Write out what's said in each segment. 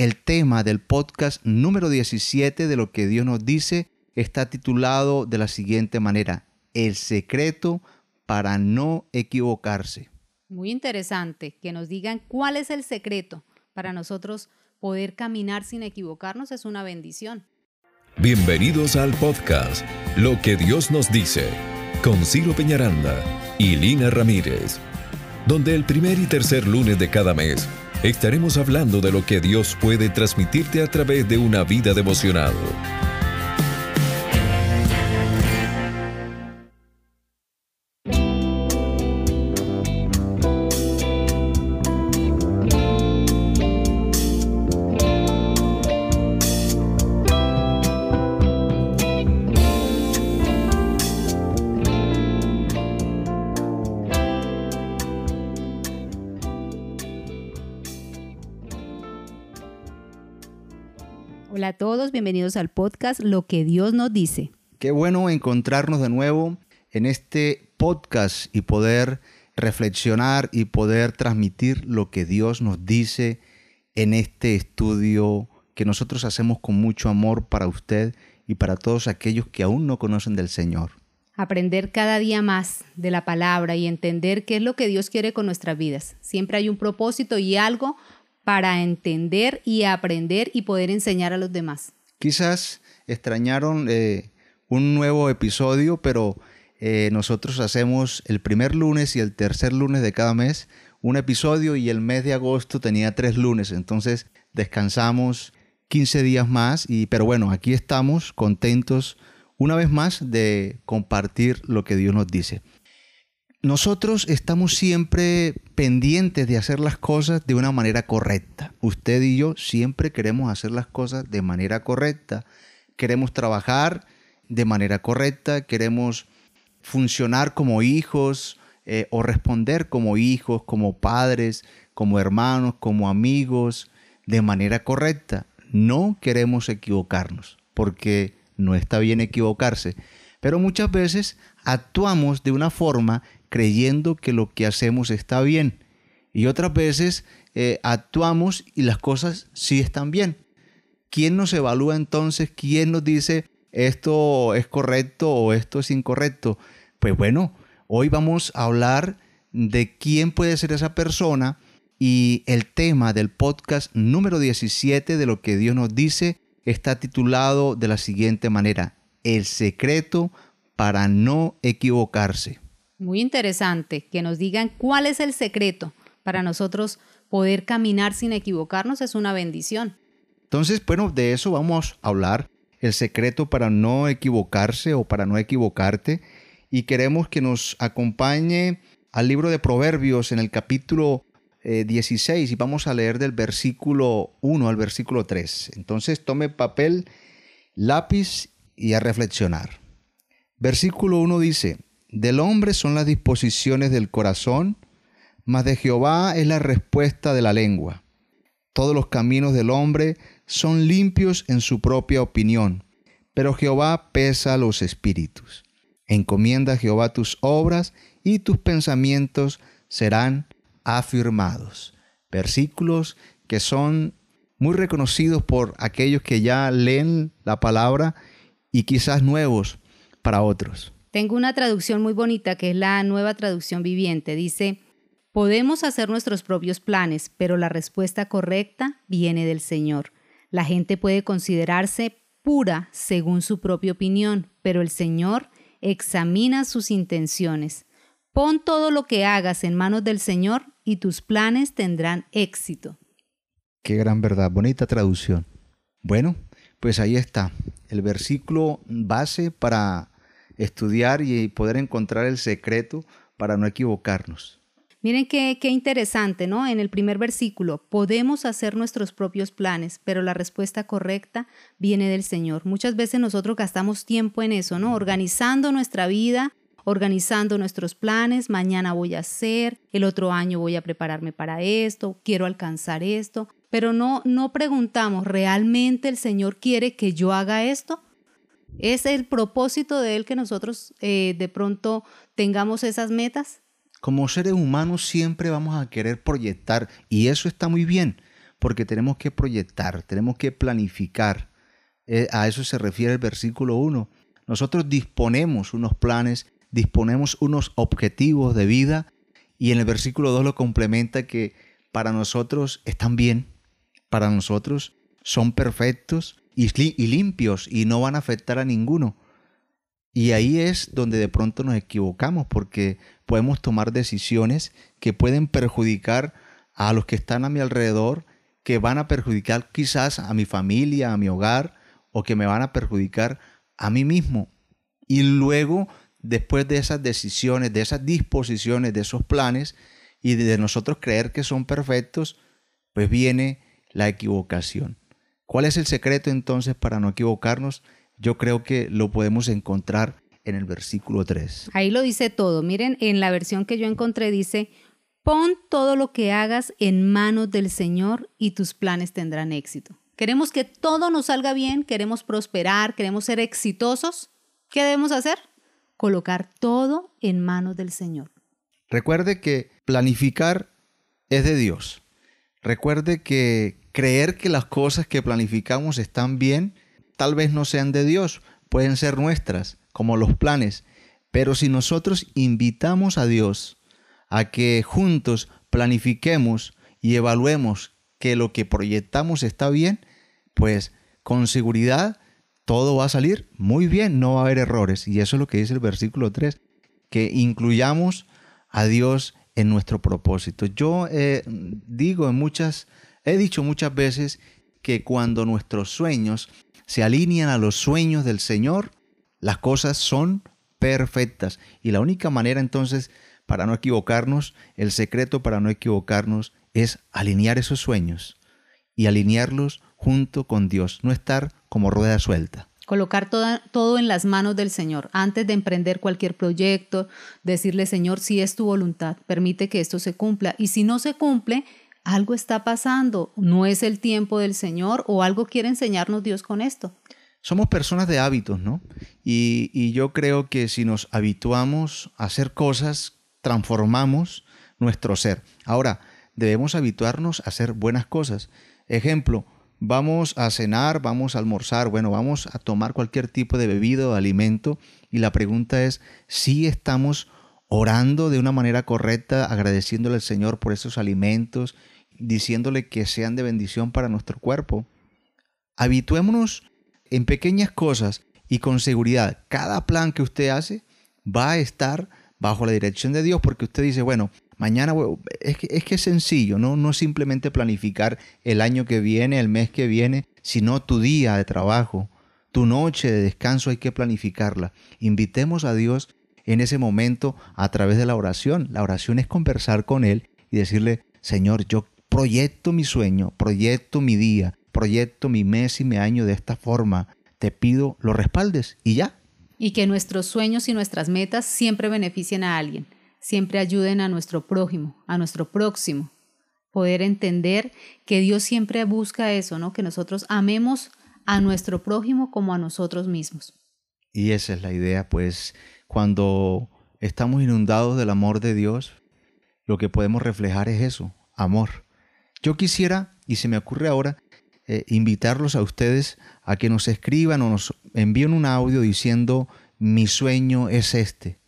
El tema del podcast número 17 de lo que Dios nos dice está titulado de la siguiente manera, El secreto para no equivocarse. Muy interesante que nos digan cuál es el secreto para nosotros poder caminar sin equivocarnos es una bendición. Bienvenidos al podcast Lo que Dios nos dice con Ciro Peñaranda y Lina Ramírez, donde el primer y tercer lunes de cada mes estaremos hablando de lo que Dios puede transmitirte a través de una vida devocional. A todos, bienvenidos al podcast Lo que Dios nos dice. Qué bueno encontrarnos de nuevo en este podcast y poder reflexionar y poder transmitir lo que Dios nos dice en este estudio que nosotros hacemos con mucho amor para usted y para todos aquellos que aún no conocen del Señor. Aprender cada día más de la palabra y entender qué es lo que Dios quiere con nuestras vidas. Siempre hay un propósito y algo para entender y aprender y poder enseñar a los demás. Quizás extrañaron eh, un nuevo episodio, pero eh, nosotros hacemos el primer lunes y el tercer lunes de cada mes un episodio y el mes de agosto tenía tres lunes, entonces descansamos 15 días más, y, pero bueno, aquí estamos contentos una vez más de compartir lo que Dios nos dice. Nosotros estamos siempre pendientes de hacer las cosas de una manera correcta. Usted y yo siempre queremos hacer las cosas de manera correcta. Queremos trabajar de manera correcta, queremos funcionar como hijos eh, o responder como hijos, como padres, como hermanos, como amigos, de manera correcta. No queremos equivocarnos, porque no está bien equivocarse. Pero muchas veces actuamos de una forma creyendo que lo que hacemos está bien. Y otras veces eh, actuamos y las cosas sí están bien. ¿Quién nos evalúa entonces? ¿Quién nos dice esto es correcto o esto es incorrecto? Pues bueno, hoy vamos a hablar de quién puede ser esa persona y el tema del podcast número 17 de lo que Dios nos dice está titulado de la siguiente manera, El secreto para no equivocarse. Muy interesante que nos digan cuál es el secreto para nosotros poder caminar sin equivocarnos es una bendición. Entonces, bueno, de eso vamos a hablar, el secreto para no equivocarse o para no equivocarte. Y queremos que nos acompañe al libro de Proverbios en el capítulo 16 eh, y vamos a leer del versículo 1 al versículo 3. Entonces, tome papel, lápiz y a reflexionar. Versículo 1 dice, del hombre son las disposiciones del corazón, mas de Jehová es la respuesta de la lengua. Todos los caminos del hombre son limpios en su propia opinión, pero Jehová pesa los espíritus. Encomienda a Jehová tus obras y tus pensamientos serán afirmados. Versículos que son muy reconocidos por aquellos que ya leen la palabra y quizás nuevos para otros. Tengo una traducción muy bonita que es la nueva traducción viviente. Dice, podemos hacer nuestros propios planes, pero la respuesta correcta viene del Señor. La gente puede considerarse pura según su propia opinión, pero el Señor examina sus intenciones. Pon todo lo que hagas en manos del Señor y tus planes tendrán éxito. Qué gran verdad, bonita traducción. Bueno, pues ahí está, el versículo base para estudiar y poder encontrar el secreto para no equivocarnos. Miren qué, interesante, ¿no? En el primer versículo, podemos hacer nuestros propios planes, pero la respuesta correcta viene del Señor. Muchas veces nosotros gastamos tiempo en eso, ¿no? Organizando nuestra vida, organizando nuestros planes, mañana voy a hacer, el otro año voy a prepararme para esto, quiero alcanzar esto, pero no, no preguntamos, ¿realmente el Señor quiere que yo haga esto? ¿Es el propósito de Él que nosotros eh, de pronto tengamos esas metas? Como seres humanos siempre vamos a querer proyectar y eso está muy bien, porque tenemos que proyectar, tenemos que planificar. Eh, a eso se refiere el versículo 1. Nosotros disponemos unos planes, disponemos unos objetivos de vida y en el versículo 2 lo complementa que para nosotros están bien, para nosotros son perfectos y, y limpios y no van a afectar a ninguno. Y ahí es donde de pronto nos equivocamos porque podemos tomar decisiones que pueden perjudicar a los que están a mi alrededor, que van a perjudicar quizás a mi familia, a mi hogar, o que me van a perjudicar a mí mismo. Y luego, después de esas decisiones, de esas disposiciones, de esos planes, y de nosotros creer que son perfectos, pues viene la equivocación. ¿Cuál es el secreto entonces para no equivocarnos? Yo creo que lo podemos encontrar en el versículo 3. Ahí lo dice todo. Miren, en la versión que yo encontré dice, pon todo lo que hagas en manos del Señor y tus planes tendrán éxito. Queremos que todo nos salga bien, queremos prosperar, queremos ser exitosos. ¿Qué debemos hacer? Colocar todo en manos del Señor. Recuerde que planificar es de Dios. Recuerde que creer que las cosas que planificamos están bien, tal vez no sean de Dios, pueden ser nuestras como los planes, pero si nosotros invitamos a Dios a que juntos planifiquemos y evaluemos que lo que proyectamos está bien, pues con seguridad todo va a salir muy bien, no va a haber errores. Y eso es lo que dice el versículo 3, que incluyamos a Dios en nuestro propósito. Yo eh, digo en muchas, he dicho muchas veces que cuando nuestros sueños se alinean a los sueños del Señor, las cosas son perfectas. Y la única manera entonces para no equivocarnos, el secreto para no equivocarnos es alinear esos sueños y alinearlos junto con Dios, no estar como rueda suelta. Colocar todo en las manos del Señor antes de emprender cualquier proyecto, decirle, Señor, si es tu voluntad, permite que esto se cumpla. Y si no se cumple, algo está pasando, no es el tiempo del Señor o algo quiere enseñarnos Dios con esto somos personas de hábitos, ¿no? Y, yo creo que si nos habituamos a hacer cosas, transformamos nuestro ser. Ahora, debemos habituarnos a hacer buenas cosas. Ejemplo, vamos a cenar, vamos a almorzar, bueno, vamos a tomar cualquier tipo de bebida o alimento y la pregunta es si estamos orando de una manera correcta, agradeciéndole al Señor por esos alimentos, diciéndole que sean de bendición para nuestro cuerpo. Habituémonos en pequeñas cosas y con seguridad, cada plan que usted hace va a estar bajo la dirección de Dios porque usted dice, bueno, mañana es que, es que es sencillo, ¿no? no simplemente planificar el año que viene, el mes que viene, sino tu día de trabajo, tu noche de descanso hay que planificarla. Invitemos a Dios en ese momento a través de la oración. La oración es conversar con Él y decirle, Señor, yo proyecto mi sueño, proyecto mi día, proyecto mi mes y mi año de esta forma. Te pido lo respaldes y ya. Y que nuestros sueños y nuestras metas siempre beneficien a alguien, siempre ayuden a nuestro prójimo, a nuestro próximo. Poder entender que Dios siempre busca eso, ¿no? Que nosotros amemos a nuestro prójimo como a nosotros mismos. Y esa es la idea, pues cuando estamos inundados del amor de Dios, lo que podemos reflejar es eso, amor. Yo quisiera, y se me ocurre ahora, eh, invitarlos a ustedes a que nos escriban o nos envíen un audio diciendo mi sueño es este.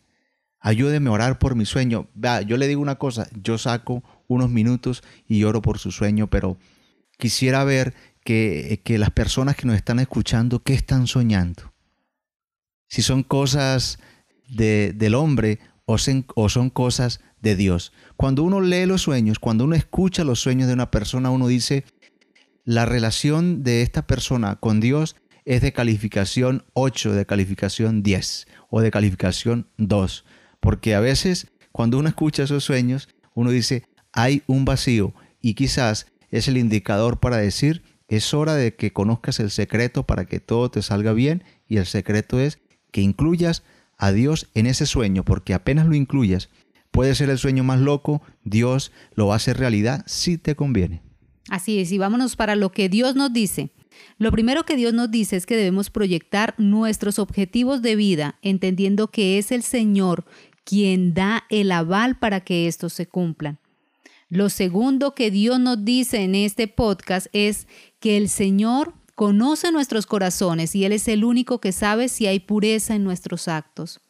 Ayúdeme a orar por mi sueño. yo le digo una cosa, yo saco unos minutos y lloro por su sueño, pero quisiera ver que, que las personas que nos están escuchando, ¿qué están soñando? Si son cosas de, del hombre o, o son cosas de Dios. Cuando uno lee los sueños, cuando uno escucha los sueños de una persona, uno dice, la relación de esta persona con Dios es de calificación 8, de calificación 10 o de calificación 2. Porque a veces cuando uno escucha esos sueños, uno dice, hay un vacío y quizás es el indicador para decir, es hora de que conozcas el secreto para que todo te salga bien y el secreto es que incluyas a Dios en ese sueño, porque apenas lo incluyas, puede ser el sueño más loco, Dios lo va a hacer realidad si te conviene. Así es, y vámonos para lo que Dios nos dice. Lo primero que Dios nos dice es que debemos proyectar nuestros objetivos de vida, entendiendo que es el Señor quien da el aval para que estos se cumplan. Lo segundo que Dios nos dice en este podcast es que el Señor conoce nuestros corazones y Él es el único que sabe si hay pureza en nuestros actos.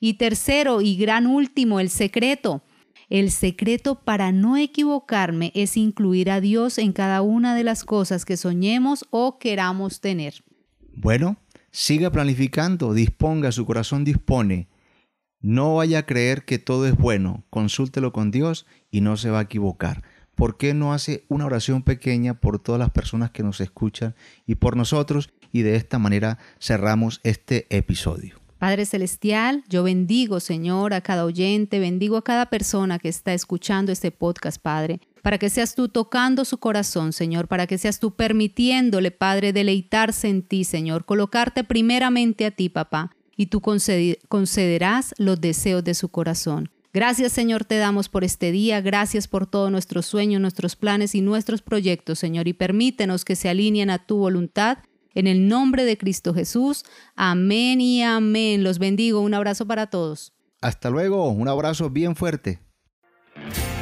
Y tercero y gran último, el secreto. El secreto para no equivocarme es incluir a Dios en cada una de las cosas que soñemos o queramos tener. Bueno, siga planificando, disponga, su corazón dispone. No vaya a creer que todo es bueno, consúltelo con Dios y no se va a equivocar. ¿Por qué no hace una oración pequeña por todas las personas que nos escuchan y por nosotros? Y de esta manera cerramos este episodio. Padre Celestial, yo bendigo, Señor, a cada oyente, bendigo a cada persona que está escuchando este podcast, Padre, para que seas tú tocando su corazón, Señor, para que seas tú permitiéndole, Padre, deleitarse en ti, Señor, colocarte primeramente a ti, papá, y tú concederás los deseos de su corazón. Gracias Señor te damos por este día, gracias por todos nuestros sueños, nuestros planes y nuestros proyectos, Señor, y permítenos que se alineen a tu voluntad en el nombre de Cristo Jesús. Amén y amén. Los bendigo. Un abrazo para todos. Hasta luego. Un abrazo bien fuerte.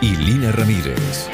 y Lina Ramírez.